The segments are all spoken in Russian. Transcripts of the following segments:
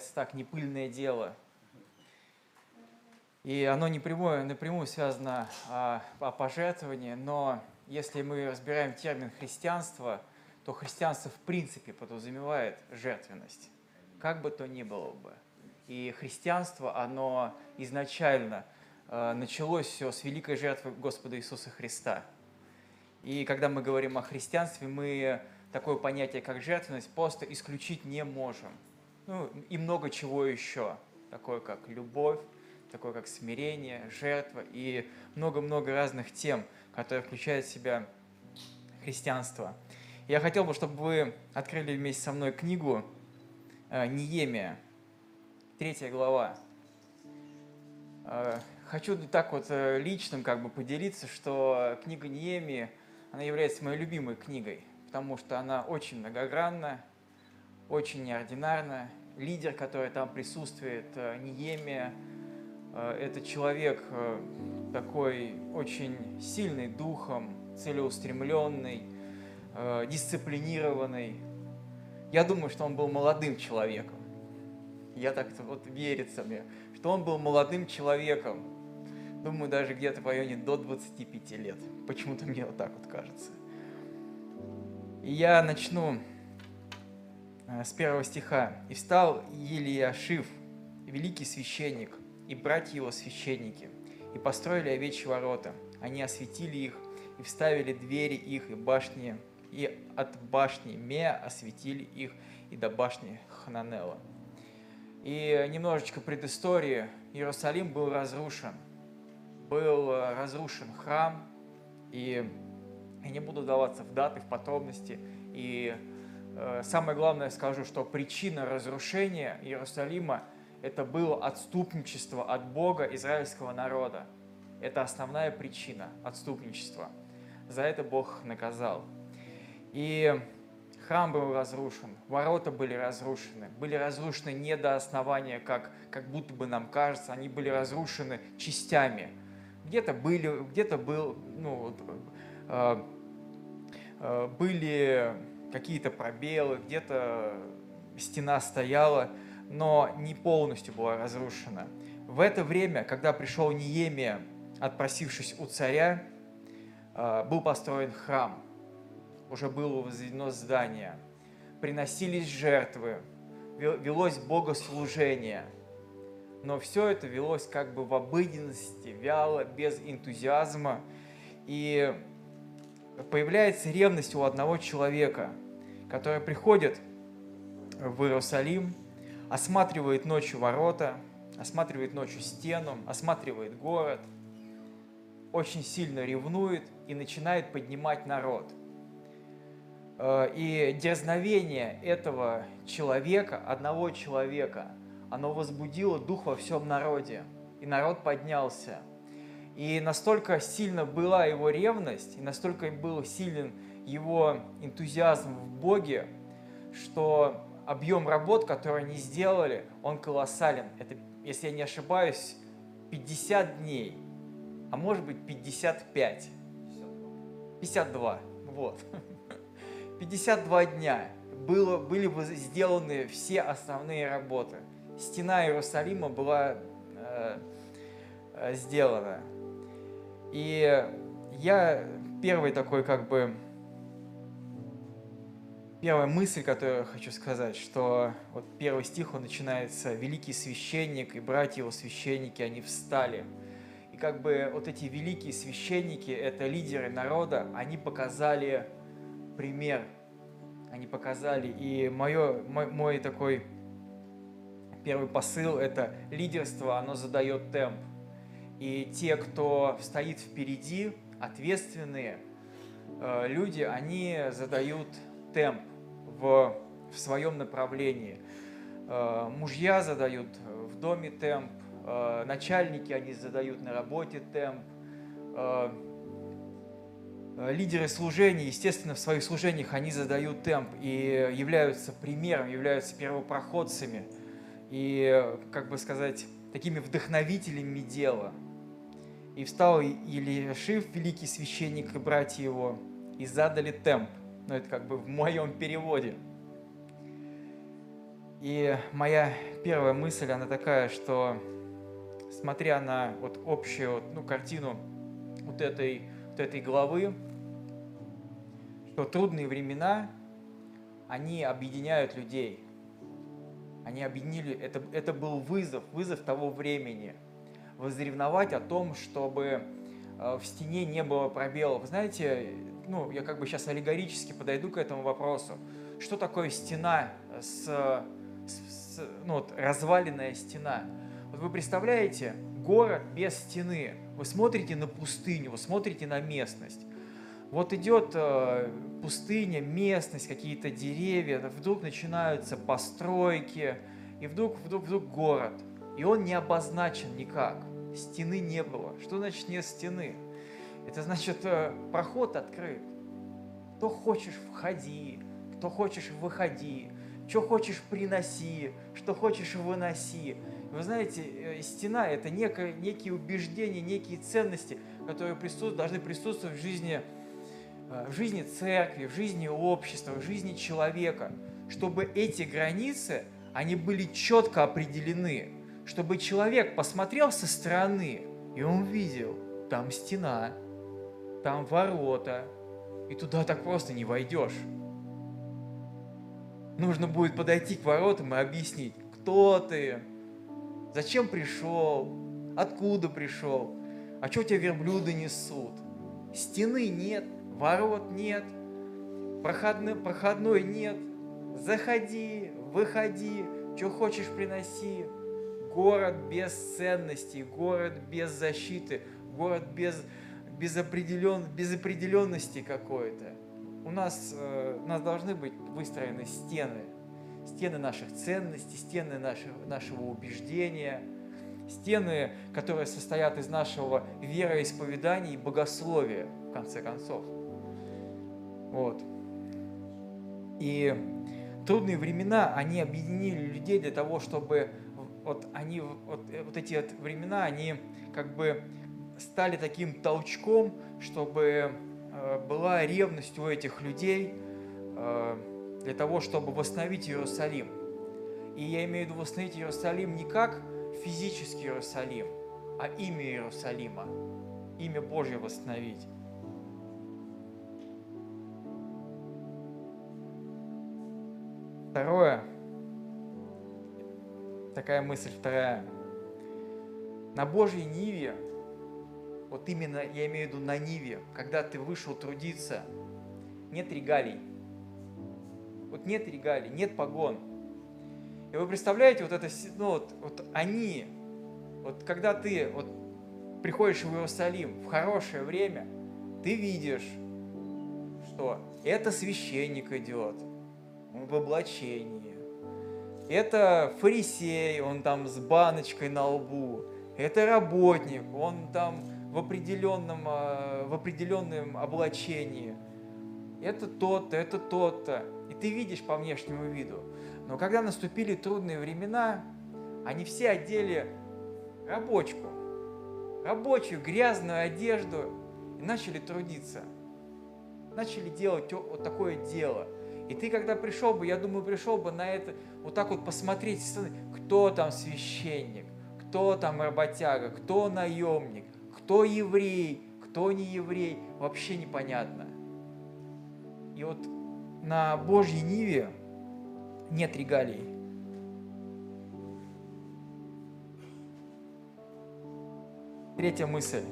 называется так, непыльное дело. И оно не прямое, напрямую связано о, о пожертвовании, но если мы разбираем термин христианство, то христианство в принципе подразумевает жертвенность, как бы то ни было бы. И христианство, оно изначально э, началось все с великой жертвы Господа Иисуса Христа. И когда мы говорим о христианстве, мы такое понятие, как жертвенность, просто исключить не можем. Ну, и много чего еще, такое как любовь, такое как смирение, жертва и много-много разных тем, которые включают в себя христианство. Я хотел бы, чтобы вы открыли вместе со мной книгу э, Ниемия, третья глава. Э, хочу так вот э, личным как бы поделиться, что книга Ниемии, она является моей любимой книгой потому что она очень многогранна, очень неординарна. Лидер, который там присутствует, э, Ниемия, э, это человек э, такой очень сильный духом, целеустремленный, дисциплинированный. Я думаю, что он был молодым человеком. Я так вот верится мне, что он был молодым человеком. Думаю, даже где-то в районе до 25 лет. Почему-то мне вот так вот кажется. И я начну с первого стиха. «И встал Елиашив, великий священник, и братья его священники, и построили овечьи ворота. Они осветили их, и вставили двери их, и башни, и от башни Меа осветили их, и до башни Хананела». И немножечко предыстории. Иерусалим был разрушен. Был э, разрушен храм, и я не буду вдаваться в даты, в подробности. И э, самое главное скажу, что причина разрушения Иерусалима – это было отступничество от Бога израильского народа. Это основная причина отступничества. За это Бог наказал. И храм был разрушен, ворота были разрушены, были разрушены не до основания, как, как будто бы нам кажется, они были разрушены частями. Где-то были, где-то был, ну, Э, э, были какие-то пробелы, где-то стена стояла, но не полностью была разрушена. В это время, когда пришел Неемия, отпросившись у царя, э, был построен храм, уже было возведено здание, приносились жертвы, велось богослужение, но все это велось как бы в обыденности, вяло, без энтузиазма, и появляется ревность у одного человека, который приходит в Иерусалим, осматривает ночью ворота, осматривает ночью стену, осматривает город, очень сильно ревнует и начинает поднимать народ. Э, и дерзновение этого человека, одного человека, оно возбудило дух во всем народе. И народ поднялся – и настолько сильно была его ревность, и настолько был силен его энтузиазм в Боге, что объем работ, которые они сделали, он колоссален. Это, если я не ошибаюсь, 50 дней, а может быть 55. 52, вот. 52 дня было, были сделаны все основные работы. Стена Иерусалима была э, э сделана. И я первый такой как бы первая мысль, которую я хочу сказать, что вот первый стих, он начинается «Великий священник и братья его священники, они встали». И как бы вот эти великие священники, это лидеры народа, они показали пример, они показали, и мое, мой, мой такой первый посыл – это лидерство, оно задает темп. И те, кто стоит впереди, ответственные э, люди, они задают темп в, в своем направлении. Э, мужья задают в доме темп, э, начальники они задают на работе темп, лидеры служений, естественно, в своих служениях они задают темп и являются примером, являются первопроходцами. И, как бы сказать, такими вдохновителями дела – и встал Елишив, великий священник, и братья его, и задали темп. Ну, это как бы в моем переводе. И моя первая мысль, она такая, что смотря на вот общую ну, картину вот этой, вот этой главы, что трудные времена, они объединяют людей. Они объединили, это, это был вызов, вызов того времени. Возревновать о том, чтобы э, в стене не было пробелов. знаете, ну, я как бы сейчас аллегорически подойду к этому вопросу. Что такое стена с, с ну, вот, разваленная стена? Вот вы представляете, город без стены. Вы смотрите на пустыню, вы смотрите на местность. Вот идет э, пустыня, местность, какие-то деревья, вдруг начинаются постройки, и вдруг, вдруг, вдруг город. И он не обозначен никак. Стены не было. Что значит нет стены? Это значит, э, проход открыт. Кто хочешь, входи. Кто хочешь, выходи. Что хочешь, приноси. Что хочешь, выноси. Вы знаете, э, стена – это некое, некие убеждения, некие ценности, которые присутствуют, должны присутствовать в жизни, э, в жизни церкви, в жизни общества, в жизни человека, чтобы эти границы, они были четко определены, чтобы человек посмотрел со стороны, и он видел, там стена, там ворота, и туда так просто не войдешь. Нужно будет подойти к воротам и объяснить, кто ты, Зачем пришел? Откуда пришел? А что тебя верблюды несут? Стены нет, ворот нет, проходной, проходной нет. Заходи, выходи, что хочешь приноси. Город без ценностей, город без защиты, город без, без, определен, без определенности какой-то. У нас, э, у нас должны быть выстроены стены, стены наших ценностей, стены нашего, нашего убеждения, стены, которые состоят из нашего вероисповедания и богословия, в конце концов. Вот. И трудные времена, они объединили людей для того, чтобы вот они, вот, вот эти вот времена, они как бы стали таким толчком, чтобы э, была ревность у этих людей, э, для того, чтобы восстановить Иерусалим. И я имею в виду восстановить Иерусалим не как физический Иерусалим, а имя Иерусалима, имя Божье восстановить. Второе, такая мысль вторая. На Божьей Ниве, вот именно я имею в виду на Ниве, когда ты вышел трудиться, нет регалий, вот нет регалий, нет погон. И вы представляете, вот это, ну вот, вот они, вот когда ты вот приходишь в Иерусалим в хорошее время, ты видишь, что это священник идет, в облачении, это фарисей, он там с баночкой на лбу, это работник, он там в определенном, а, в определенном облачении, это тот-то, это тот-то ты видишь по внешнему виду. Но когда наступили трудные времена, они все одели рабочку, рабочую грязную одежду и начали трудиться. Начали делать вот такое дело. И ты, когда пришел бы, я думаю, пришел бы на это, вот так вот посмотреть, кто там священник, кто там работяга, кто наемник, кто еврей, кто не еврей, вообще непонятно. И вот на Божьей Ниве нет регалий. Третья мысль.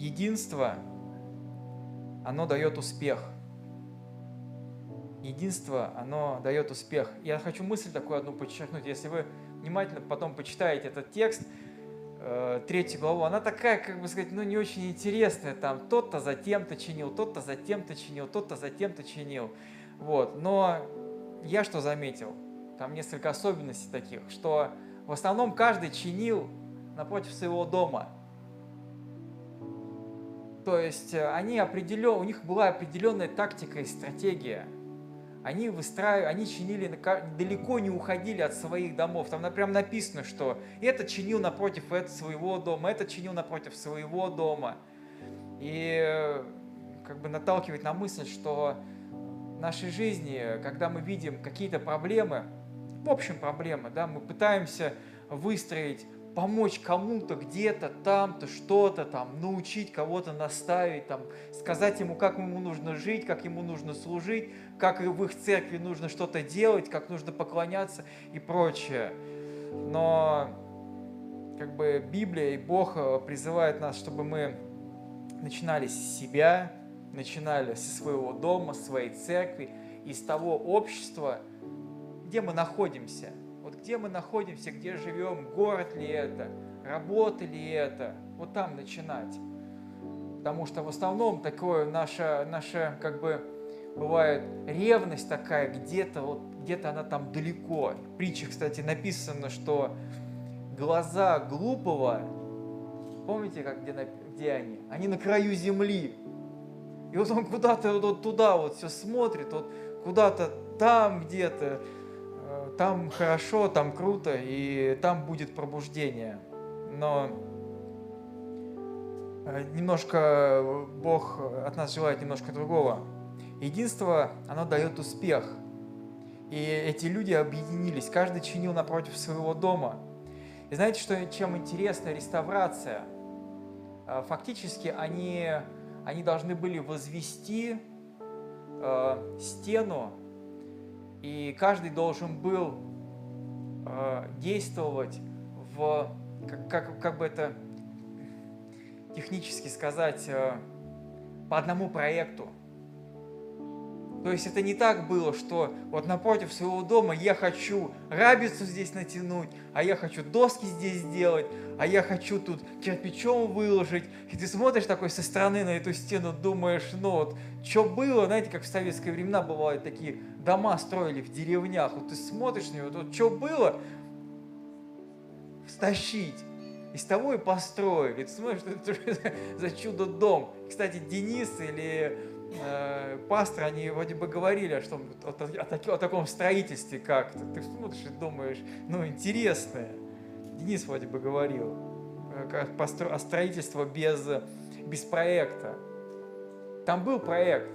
Единство, оно дает успех. Единство, оно дает успех. Я хочу мысль такую одну подчеркнуть. Если вы внимательно потом почитаете этот текст, э, третью главу, она такая, как бы сказать, ну не очень интересная, там тот-то за тем-то чинил, тот-то за тем-то чинил, тот-то за тем-то чинил, вот, но я что заметил, там несколько особенностей таких, что в основном каждый чинил напротив своего дома, то есть э, они определен, у них была определенная тактика и стратегия – они выстраивали, они чинили, далеко не уходили от своих домов. Там прям написано, что этот чинил напротив этого своего дома, этот чинил напротив своего дома. И как бы наталкивает на мысль, что в нашей жизни, когда мы видим какие-то проблемы, в общем проблемы, да, мы пытаемся выстроить, помочь кому-то где-то, там-то, что-то там, научить кого-то наставить, там, сказать ему, как ему нужно жить, как ему нужно служить, как в их церкви нужно что-то делать, как нужно поклоняться и прочее. Но как бы Библия и Бог э, призывает нас, чтобы мы начинали с себя, начинали со своего дома, своей церкви, из того общества, где мы находимся. Вот где мы находимся, где живем, город ли это, работа ли это, вот там начинать. Потому что в основном такое наша, наша как бы бывает ревность такая, где-то вот где-то она там далеко. В притче, кстати, написано, что глаза глупого, помните, как где, где они? Они на краю земли. И вот он куда-то вот туда вот все смотрит, вот куда-то там где-то, там хорошо, там круто, и там будет пробуждение. Но э, немножко Бог от нас желает немножко другого. Единство, оно дает успех. И эти люди объединились, каждый чинил напротив своего дома. И знаете, что, чем интересна реставрация? Э, фактически они они должны были возвести э, стену, и каждый должен был э, действовать в, как, как, как бы это технически сказать, э, по одному проекту. То есть это не так было, что вот напротив своего дома я хочу рабицу здесь натянуть, а я хочу доски здесь сделать, а я хочу тут кирпичом выложить. И ты смотришь такой со стороны на эту стену, думаешь, ну вот, что было, знаете, как в советское времена бывают такие дома строили в деревнях, вот ты смотришь на него, вот, что было, стащить. Из того и построили. Ты смотришь, что это за чудо-дом. Кстати, Денис или э, пасторы, они вроде бы говорили о, что, о, о, о таком строительстве как-то. Ты смотришь и думаешь, ну, интересное. Денис вроде бы говорил э, о строительстве без, без проекта. Там был проект,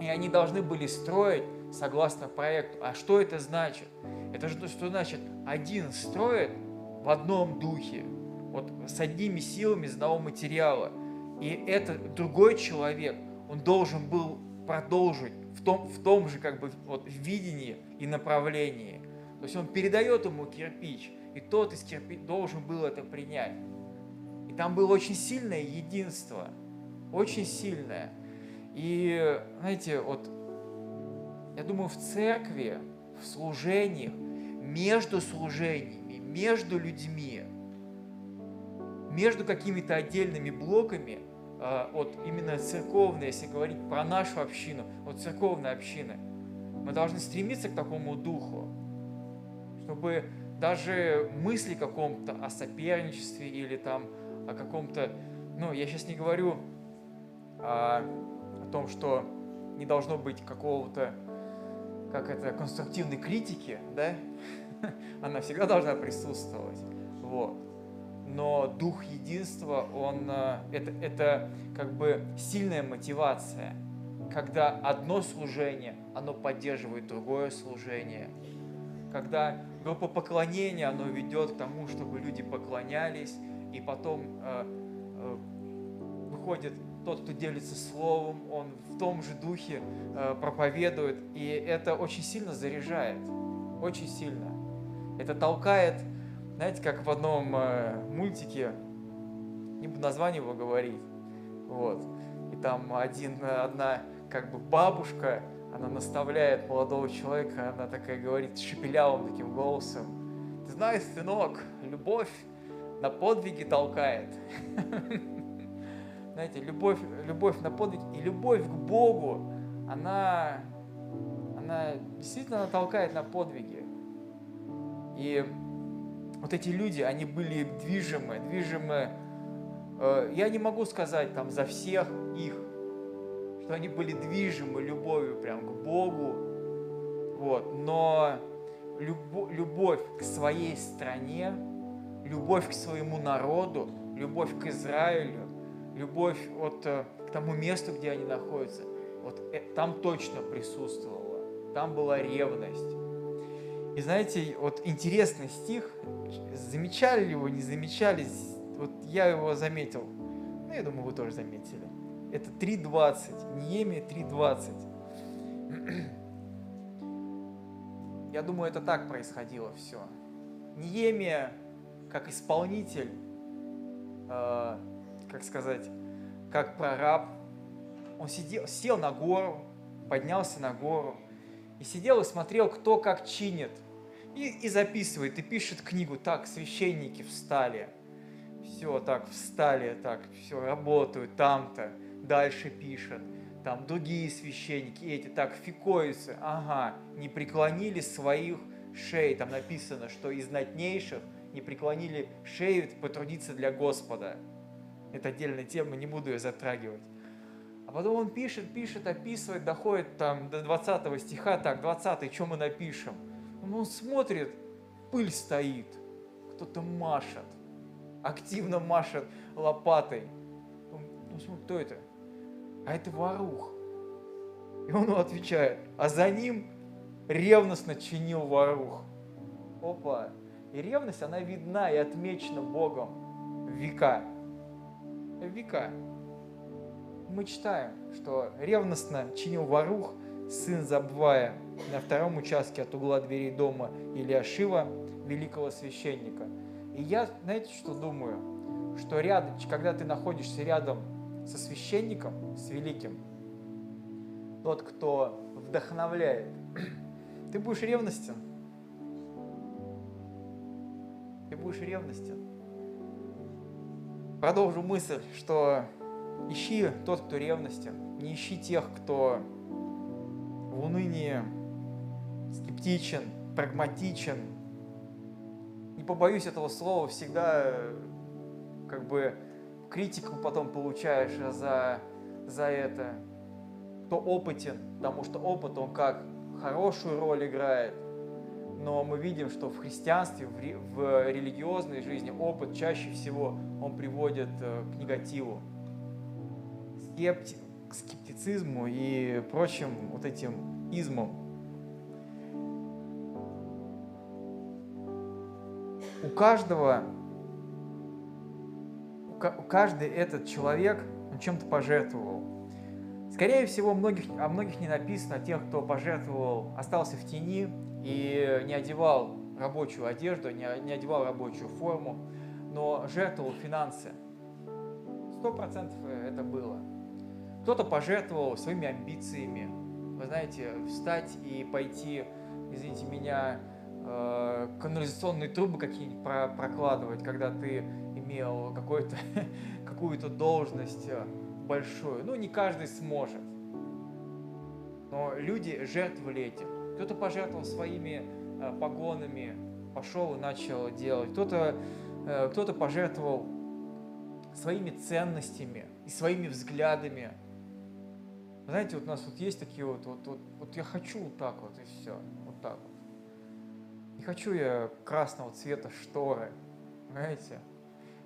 и они должны были строить согласно проекту. А что это значит? Это же что значит? Один строит в одном духе, вот с одними силами, из одного материала. И это другой человек, он должен был продолжить в том, в том же как бы вот видении и направлении. То есть он передает ему кирпич, и тот из кирпич должен был это принять. И там было очень сильное единство, очень сильное. И, знаете, вот я думаю, в церкви, в служениях, между служениями, между людьми, между какими-то отдельными блоками – а, вот именно церковной, если говорить про нашу общину, вот церковная община, мы должны стремиться к такому духу, чтобы даже мысли каком-то о соперничестве или там о каком-то, ну, я сейчас не говорю о том, что не должно быть какого-то, как это, конструктивной критики, да, она всегда должна присутствовать, вот. Но дух единства, он, э, это, это как бы сильная мотивация, когда одно служение, оно поддерживает другое служение, когда группа поклонения, оно ведет к тому, чтобы люди поклонялись, и потом э, э, выходит тот, кто делится словом, он в том же духе э, проповедует, и это очень сильно заряжает, очень сильно. Это толкает знаете, как в одном э, мультике, не буду название его говорить, вот, и там один, одна как бы бабушка, она наставляет молодого человека, она такая говорит шепелявым таким голосом, ты знаешь, сынок, любовь на подвиги толкает. Знаете, любовь, любовь на подвиги и любовь к Богу, она, она действительно толкает на подвиги. И вот эти люди, они были движимы, движимы. Э, я не могу сказать там за всех их, что они были движимы любовью прям к Богу, вот, но любовь, любовь к своей стране, любовь к своему народу, любовь к Израилю, любовь вот э, к тому месту, где они находятся, вот э, там точно присутствовало, там была ревность. И знаете, вот интересный стих, замечали ли его, не замечали, вот я его заметил, ну, я думаю, вы тоже заметили. Это 3.20, Ниемия 3.20. Я думаю, это так происходило все. Ниемия, как исполнитель, э, как сказать, как прораб, он сидел, сел на гору, поднялся на гору и сидел и смотрел, кто как чинит. И, и записывает, и пишет книгу. Так, священники встали. Все, так, встали, так, все, работают там-то. Дальше пишет. Там другие священники, эти, так, фикоисы, ага, не преклонили своих шеи. Там написано, что из знатнейших не преклонили шею потрудиться для Господа. Это отдельная тема, не буду ее затрагивать. А потом он пишет, пишет, описывает, доходит там до 20 стиха, так, 20, что мы напишем? Он смотрит, пыль стоит, кто-то машет, активно машет лопатой. Он, он смотрит, кто это? А это ворух. И он отвечает, а за ним ревностно чинил ворух. Опа. И ревность, она видна и отмечена Богом века. Века мы читаем, что ревностно чинил ворух, сын Забвая, на втором участке от угла дверей дома Ильяшива, великого священника. И я, знаете, что думаю? Что рядом, когда ты находишься рядом со священником, с великим, тот, кто вдохновляет, ты будешь ревностен. Ты будешь ревностен. Продолжу мысль, что Ищи тот, кто ревностен. Не ищи тех, кто в унынии скептичен, прагматичен. Не побоюсь этого слова, всегда как бы критику потом получаешь за, за это. Кто опытен, потому что опыт, он как хорошую роль играет, но мы видим, что в христианстве, в, религиозной жизни опыт чаще всего он приводит э, к негативу скепти, к скептицизму и прочим вот этим измам. У каждого, у каждый этот человек чем-то пожертвовал. Скорее всего, многих, о многих не написано, о тех, кто пожертвовал, остался в тени и не одевал рабочую одежду, не, одевал рабочую форму, но жертвовал финансы. Сто процентов это было. Кто-то пожертвовал своими амбициями. Вы знаете, встать и пойти, извините меня, э, канализационные трубы какие-нибудь прокладывать, когда ты имел какую-то какую-то должность э, большую. Ну, не каждый сможет. Но люди жертвовали этим. Кто-то пожертвовал своими э, погонами, пошел и начал делать. Кто-то кто пожертвовал своими ценностями и своими взглядами. Знаете, вот у нас вот есть такие вот, вот, вот, вот я хочу вот так вот и все, вот так вот. Не хочу я красного цвета шторы, знаете.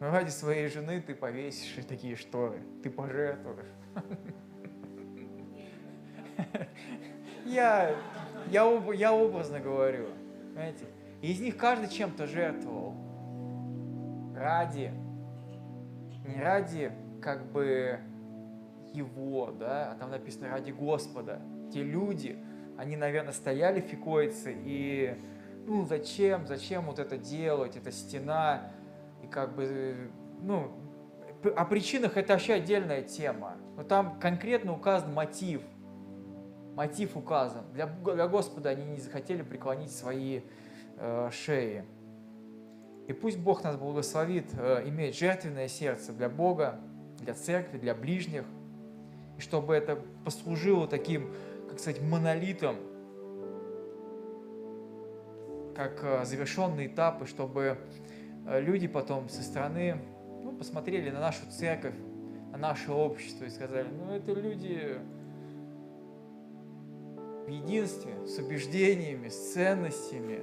Но ради своей жены ты повесишь такие шторы, ты пожертвуешь. Я, я, я образно говорю, знаете. из них каждый чем-то жертвовал. Ради, не ради как бы его, да, а там написано ради Господа. Те люди, они, наверное, стояли фикойцы и, ну, зачем, зачем вот это делать, эта стена, и как бы, ну, о причинах это вообще отдельная тема. Но там конкретно указан мотив. Мотив указан. Для, для Господа они не захотели преклонить свои э, шеи. И пусть Бог нас благословит э, иметь жертвенное сердце для Бога, для церкви, для ближних – и чтобы это послужило таким, как сказать, монолитом, как э, завершенный этап, и чтобы э, люди потом со стороны ну, посмотрели на нашу церковь, на наше общество и сказали, ну это люди в единстве, с убеждениями, с ценностями,